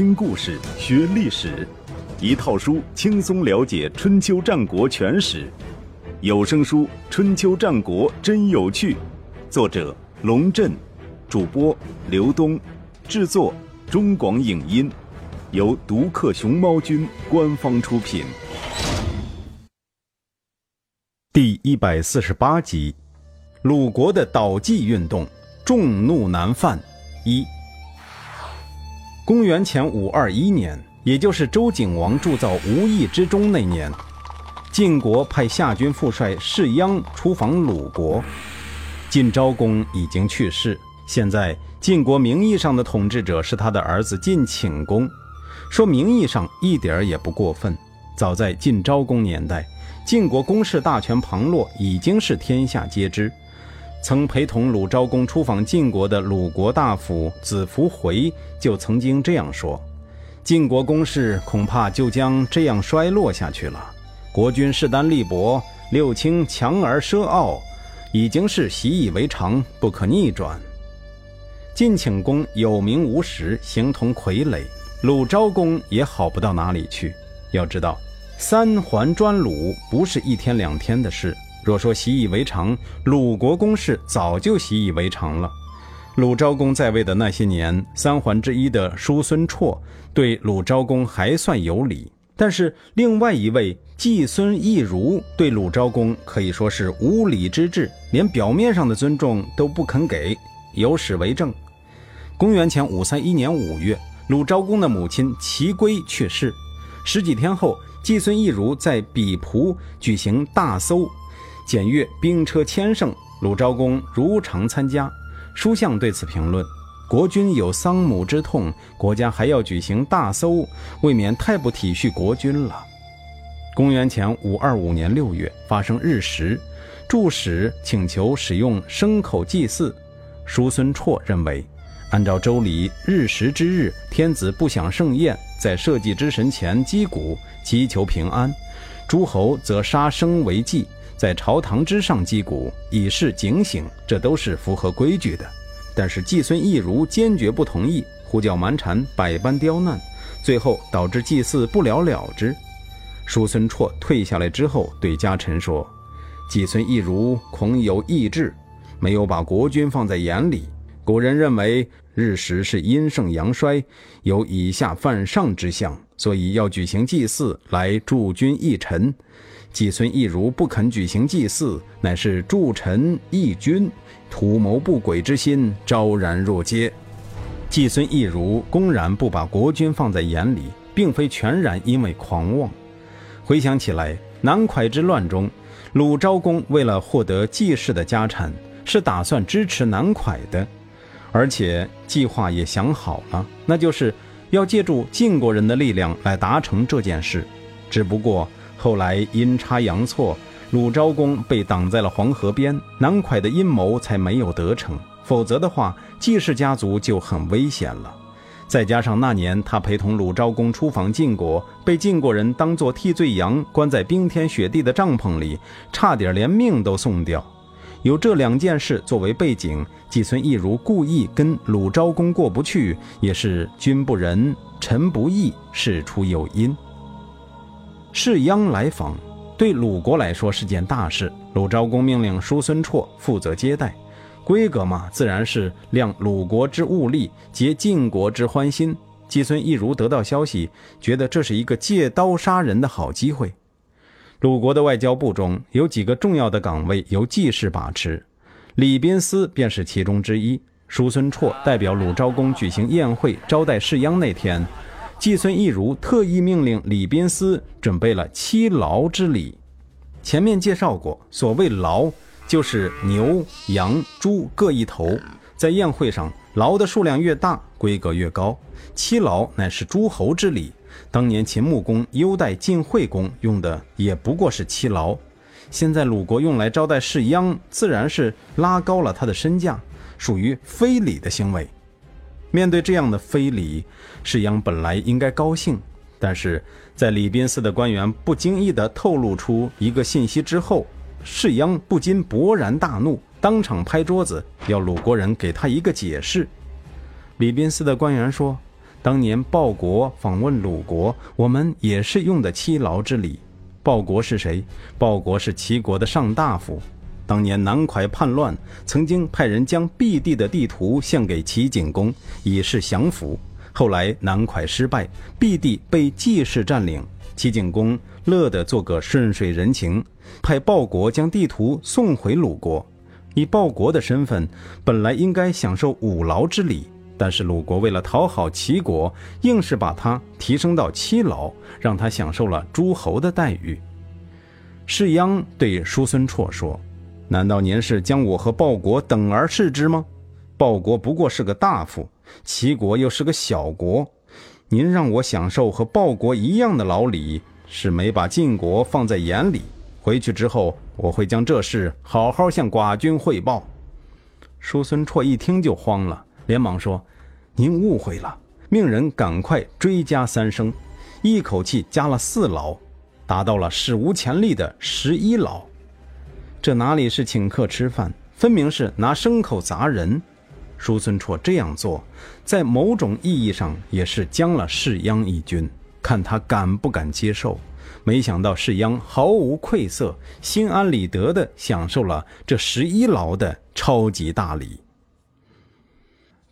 听故事学历史，一套书轻松了解春秋战国全史。有声书《春秋战国真有趣》，作者龙震，主播刘东，制作中广影音，由独克熊猫君官方出品。第一百四十八集：鲁国的倒计运动，众怒难犯。一。公元前五二一年，也就是周景王铸造无意之中那年，晋国派夏军副帅士鞅出访鲁国。晋昭公已经去世，现在晋国名义上的统治者是他的儿子晋顷公。说名义上一点也不过分。早在晋昭公年代，晋国公室大权旁落已经是天下皆知。曾陪同鲁昭公出访晋国的鲁国大夫子服回就曾经这样说：“晋国公室恐怕就将这样衰落下去了。国君势单力薄，六卿强而奢傲，已经是习以为常，不可逆转。”晋顷公有名无实，形同傀儡；鲁昭公也好不到哪里去。要知道，三桓专鲁不是一天两天的事。若说习以为常，鲁国公室早就习以为常了。鲁昭公在位的那些年，三桓之一的叔孙绰对鲁昭公还算有礼，但是另外一位季孙意如对鲁昭公可以说是无礼之至，连表面上的尊重都不肯给。有史为证。公元前五三一年五月，鲁昭公的母亲齐归去世，十几天后，季孙意如在比蒲举行大搜。检阅兵车千乘，鲁昭公如常参加。书相对此评论：国君有丧母之痛，国家还要举行大搜，未免太不体恤国君了。公元前五二五年六月，发生日食，祝使请求使用牲口祭祀。叔孙绰认为，按照周礼，日食之日，天子不享盛宴，在社稷之神前击鼓，祈求平安；诸侯则杀生为祭。在朝堂之上击鼓，以示警醒，这都是符合规矩的。但是季孙意如坚决不同意，胡搅蛮缠，百般刁难，最后导致祭祀不了了之。叔孙绰退下来之后，对家臣说：“季孙意如恐有异志，没有把国君放在眼里。古人认为日食是阴盛阳衰，有以下犯上之象，所以要举行祭祀来助君益臣。”季孙意如不肯举行祭祀，乃是助臣义君，图谋不轨之心昭然若揭。季孙意如公然不把国君放在眼里，并非全然因为狂妄。回想起来，南蒯之乱中，鲁昭公为了获得季氏的家产，是打算支持南蒯的，而且计划也想好了，那就是要借助晋国人的力量来达成这件事。只不过。后来阴差阳错，鲁昭公被挡在了黄河边，南蒯的阴谋才没有得逞。否则的话，季氏家族就很危险了。再加上那年他陪同鲁昭公出访晋国，被晋国人当作替罪羊，关在冰天雪地的帐篷里，差点连命都送掉。有这两件事作为背景，季孙意如故意跟鲁昭公过不去，也是君不仁，臣不义，事出有因。士鞅来访，对鲁国来说是件大事。鲁昭公命令叔孙绰负责接待，规格嘛，自然是量鲁国之物力，结晋国之欢心。季孙意如得到消息，觉得这是一个借刀杀人的好机会。鲁国的外交部中有几个重要的岗位由季氏把持，礼宾司便是其中之一。叔孙绰代表鲁昭公举行宴会招待士鞅那天。季孙意如特意命令礼宾司准备了七劳之礼。前面介绍过，所谓劳，就是牛、羊、猪各一头。在宴会上，劳的数量越大，规格越高。七劳乃是诸侯之礼，当年秦穆公优待晋惠公用的也不过是七劳。现在鲁国用来招待士鞅，自然是拉高了他的身价，属于非礼的行为。面对这样的非礼，士鞅本来应该高兴，但是在礼宾司的官员不经意地透露出一个信息之后，士鞅不禁勃然大怒，当场拍桌子，要鲁国人给他一个解释。礼宾司的官员说：“当年报国访问鲁国，我们也是用的七劳之礼。报国是谁？报国是齐国的上大夫。当年南蒯叛乱，曾经派人将毕地的地图献给齐景公，以示降服。后来南蒯失败，毕地被季氏占领，齐景公乐得做个顺水人情，派鲍国将地图送回鲁国。以报国的身份，本来应该享受五劳之礼。但是鲁国为了讨好齐国，硬是把他提升到七劳，让他享受了诸侯的待遇。士鞅对叔孙绰说：“难道您是将我和鲍国等而视之吗？鲍国不过是个大夫，齐国又是个小国，您让我享受和鲍国一样的劳礼，是没把晋国放在眼里。回去之后，我会将这事好好向寡君汇报。”叔孙绰一听就慌了。连忙说：“您误会了。”命人赶快追加三升，一口气加了四劳，达到了史无前例的十一劳。这哪里是请客吃饭，分明是拿牲口砸人。叔孙绰这样做，在某种意义上也是将了世鞅一军，看他敢不敢接受。没想到世鞅毫无愧色，心安理得地享受了这十一劳的超级大礼。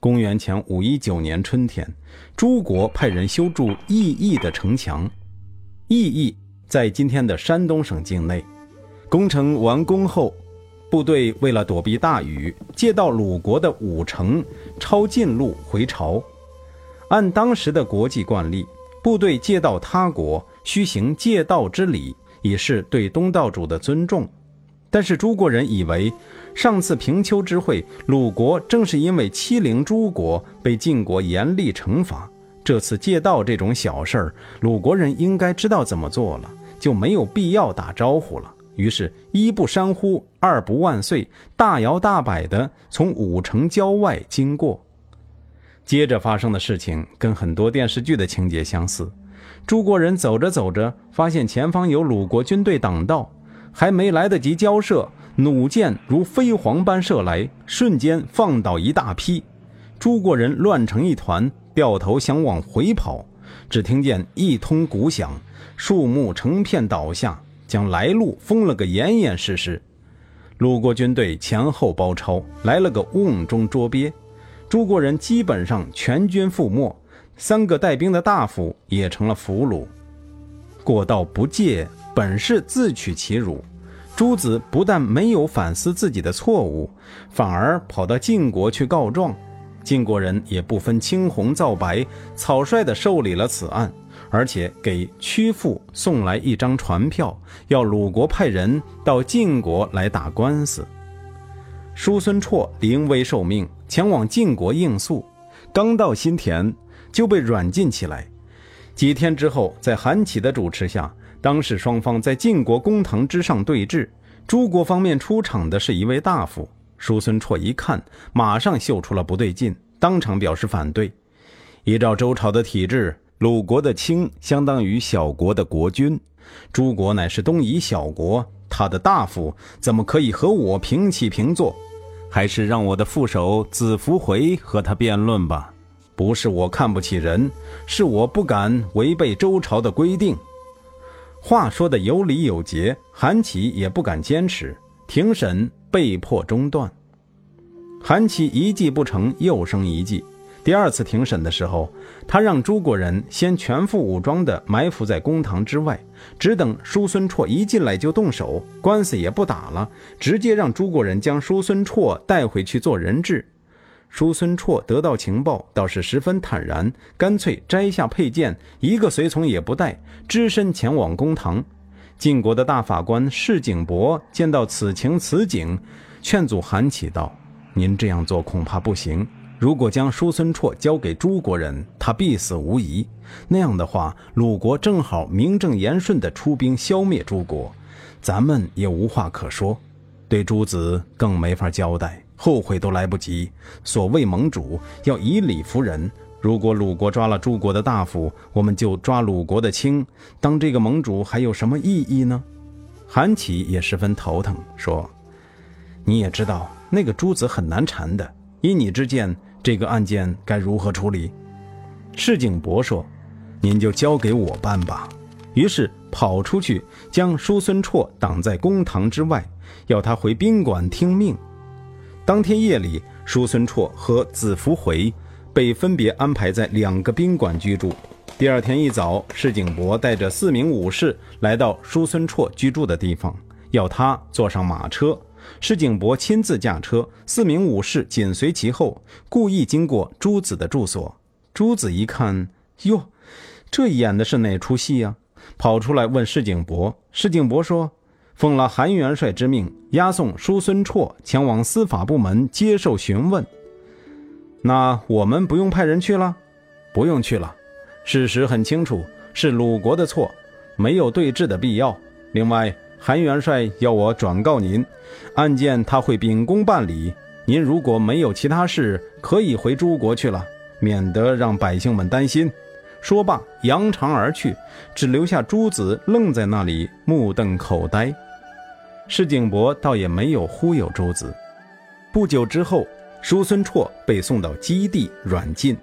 公元前五一九年春天，诸国派人修筑义义的城墙。义义在今天的山东省境内。工程完工后，部队为了躲避大雨，借道鲁国的武城，抄近路回朝。按当时的国际惯例，部队借道他国需行借道之礼，以示对东道主的尊重。但是诸国人以为。上次平丘之会，鲁国正是因为欺凌诸国，被晋国严厉惩罚。这次借道这种小事儿，鲁国人应该知道怎么做了，就没有必要打招呼了。于是，一不山呼，二不万岁，大摇大摆地从武城郊外经过。接着发生的事情跟很多电视剧的情节相似：诸国人走着走着，发现前方有鲁国军队挡道，还没来得及交涉。弩箭如飞蝗般射来，瞬间放倒一大批，诸国人乱成一团，掉头想往回跑。只听见一通鼓响，树木成片倒下，将来路封了个严严实实。鲁国军队前后包抄，来了个瓮中捉鳖。诸国人基本上全军覆没，三个带兵的大夫也成了俘虏。过道不戒，本是自取其辱。朱子不但没有反思自己的错误，反而跑到晋国去告状。晋国人也不分青红皂白，草率地受理了此案，而且给屈父送来一张传票，要鲁国派人到晋国来打官司。叔孙绰临危受命，前往晋国应诉，刚到新田就被软禁起来。几天之后，在韩起的主持下。当时双方在晋国公堂之上对峙，诸国方面出场的是一位大夫。叔孙绰一看，马上嗅出了不对劲，当场表示反对。依照周朝的体制，鲁国的卿相当于小国的国君，诸国乃是东夷小国，他的大夫怎么可以和我平起平坐？还是让我的副手子服回和他辩论吧。不是我看不起人，是我不敢违背周朝的规定。话说的有理有节，韩琦也不敢坚持，庭审被迫中断。韩琦一计不成，又生一计。第二次庭审的时候，他让诸国人先全副武装地埋伏在公堂之外，只等叔孙绰一进来就动手，官司也不打了，直接让诸国人将叔孙绰带回去做人质。叔孙绰得到情报，倒是十分坦然，干脆摘下佩剑，一个随从也不带，只身前往公堂。晋国的大法官释景伯见到此情此景，劝阻韩起道：“您这样做恐怕不行。如果将叔孙绰交给诸国人，他必死无疑。那样的话，鲁国正好名正言顺地出兵消灭诸国，咱们也无话可说，对诸子更没法交代。”后悔都来不及。所谓盟主要以理服人，如果鲁国抓了诸国的大夫，我们就抓鲁国的卿，当这个盟主还有什么意义呢？韩起也十分头疼，说：“你也知道那个诸子很难缠的，依你之见，这个案件该如何处理？”释景伯说：“您就交给我办吧。”于是跑出去，将叔孙绰挡在公堂之外，要他回宾馆听命。当天夜里，叔孙绰和子福回被分别安排在两个宾馆居住。第二天一早，释景伯带着四名武士来到叔孙绰居住的地方，要他坐上马车。施景博亲自驾车，四名武士紧随其后，故意经过朱子的住所。朱子一看，哟，这演的是哪出戏呀？跑出来问施景博。施景博说：“奉了韩元帅之命，押送叔孙绰前往司法部门接受询问。那我们不用派人去了？不用去了。”事实很清楚，是鲁国的错，没有对质的必要。另外，韩元帅要我转告您，案件他会秉公办理。您如果没有其他事，可以回诸国去了，免得让百姓们担心。说罢，扬长而去，只留下朱子愣在那里，目瞪口呆。施景伯倒也没有忽悠朱子。不久之后，叔孙绰被送到基地软禁。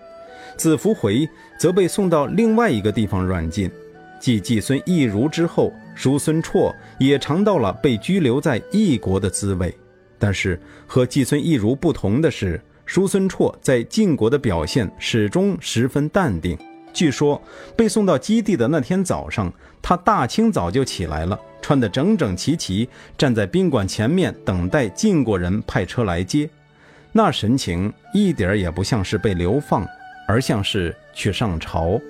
子服回则被送到另外一个地方软禁。继季孙义如之后，叔孙绰也尝到了被拘留在异国的滋味。但是和季孙义如不同的是，叔孙绰在晋国的表现始终十分淡定。据说被送到基地的那天早上，他大清早就起来了，穿得整整齐齐，站在宾馆前面等待晋国人派车来接。那神情一点也不像是被流放。而像是去上朝。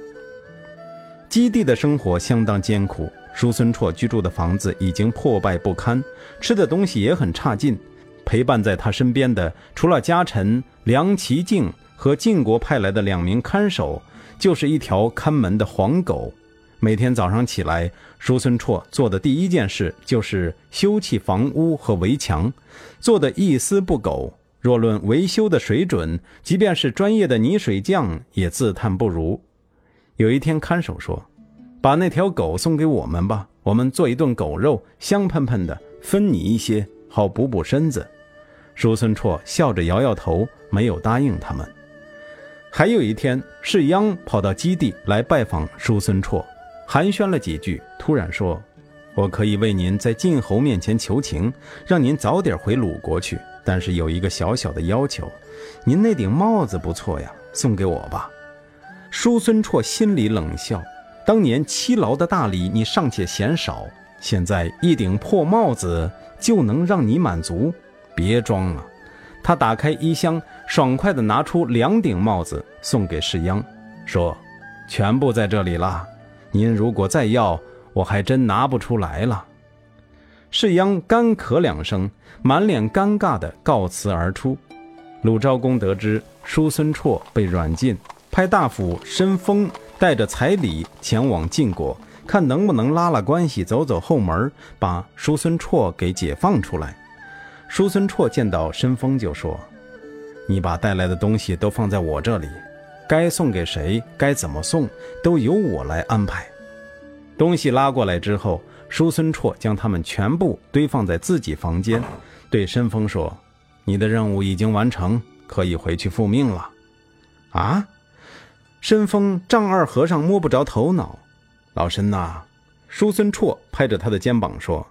基地的生活相当艰苦，叔孙绰居住的房子已经破败不堪，吃的东西也很差劲。陪伴在他身边的，除了家臣梁其敬和晋国派来的两名看守，就是一条看门的黄狗。每天早上起来，叔孙绰做的第一件事就是修葺房屋和围墙，做的一丝不苟。若论维修的水准，即便是专业的泥水匠也自叹不如。有一天，看守说：“把那条狗送给我们吧，我们做一顿狗肉，香喷喷的，分你一些，好补补身子。”叔孙绰笑着摇摇头，没有答应他们。还有一天，士鞅跑到基地来拜访叔孙绰，寒暄了几句，突然说：“我可以为您在晋侯面前求情，让您早点回鲁国去。”但是有一个小小的要求，您那顶帽子不错呀，送给我吧。叔孙绰心里冷笑，当年七劳的大礼你尚且嫌少，现在一顶破帽子就能让你满足？别装了。他打开衣箱，爽快地拿出两顶帽子送给世鞅，说：“全部在这里了。您如果再要，我还真拿不出来了。”世鞅干咳两声，满脸尴尬地告辞而出。鲁昭公得知叔孙绰被软禁，派大夫申丰带着彩礼前往晋国，看能不能拉拉关系，走走后门，把叔孙绰给解放出来。叔孙绰见到申丰就说：“你把带来的东西都放在我这里，该送给谁，该怎么送，都由我来安排。”东西拉过来之后。叔孙绰将他们全部堆放在自己房间，对申丰说：“你的任务已经完成，可以回去复命了。”啊！申丰丈二和尚摸不着头脑。老申呐，叔孙绰拍着他的肩膀说：“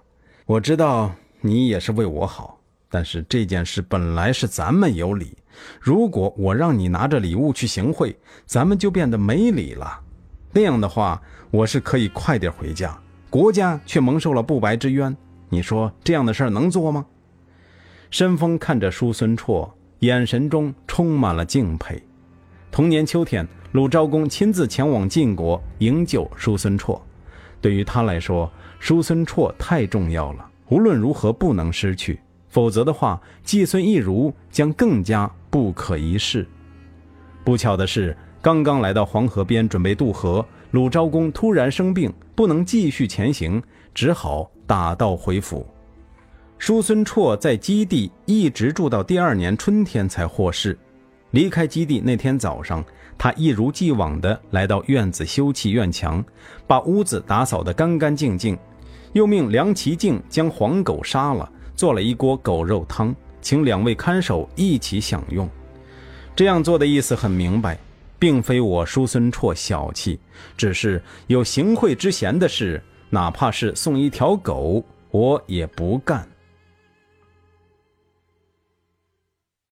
我知道你也是为我好，但是这件事本来是咱们有理。如果我让你拿着礼物去行贿，咱们就变得没理了。那样的话，我是可以快点回家。”国家却蒙受了不白之冤，你说这样的事儿能做吗？申丰看着叔孙绰，眼神中充满了敬佩。同年秋天，鲁昭公亲自前往晋国营救叔孙绰。对于他来说，叔孙绰太重要了，无论如何不能失去，否则的话，季孙意如将更加不可一世。不巧的是，刚刚来到黄河边准备渡河。鲁昭公突然生病，不能继续前行，只好打道回府。叔孙绰在基地一直住到第二年春天才获释。离开基地那天早上，他一如既往地来到院子修葺院墙，把屋子打扫得干干净净，又命梁其敬将黄狗杀了，做了一锅狗肉汤，请两位看守一起享用。这样做的意思很明白。并非我叔孙绰小气，只是有行贿之嫌的事，哪怕是送一条狗，我也不干。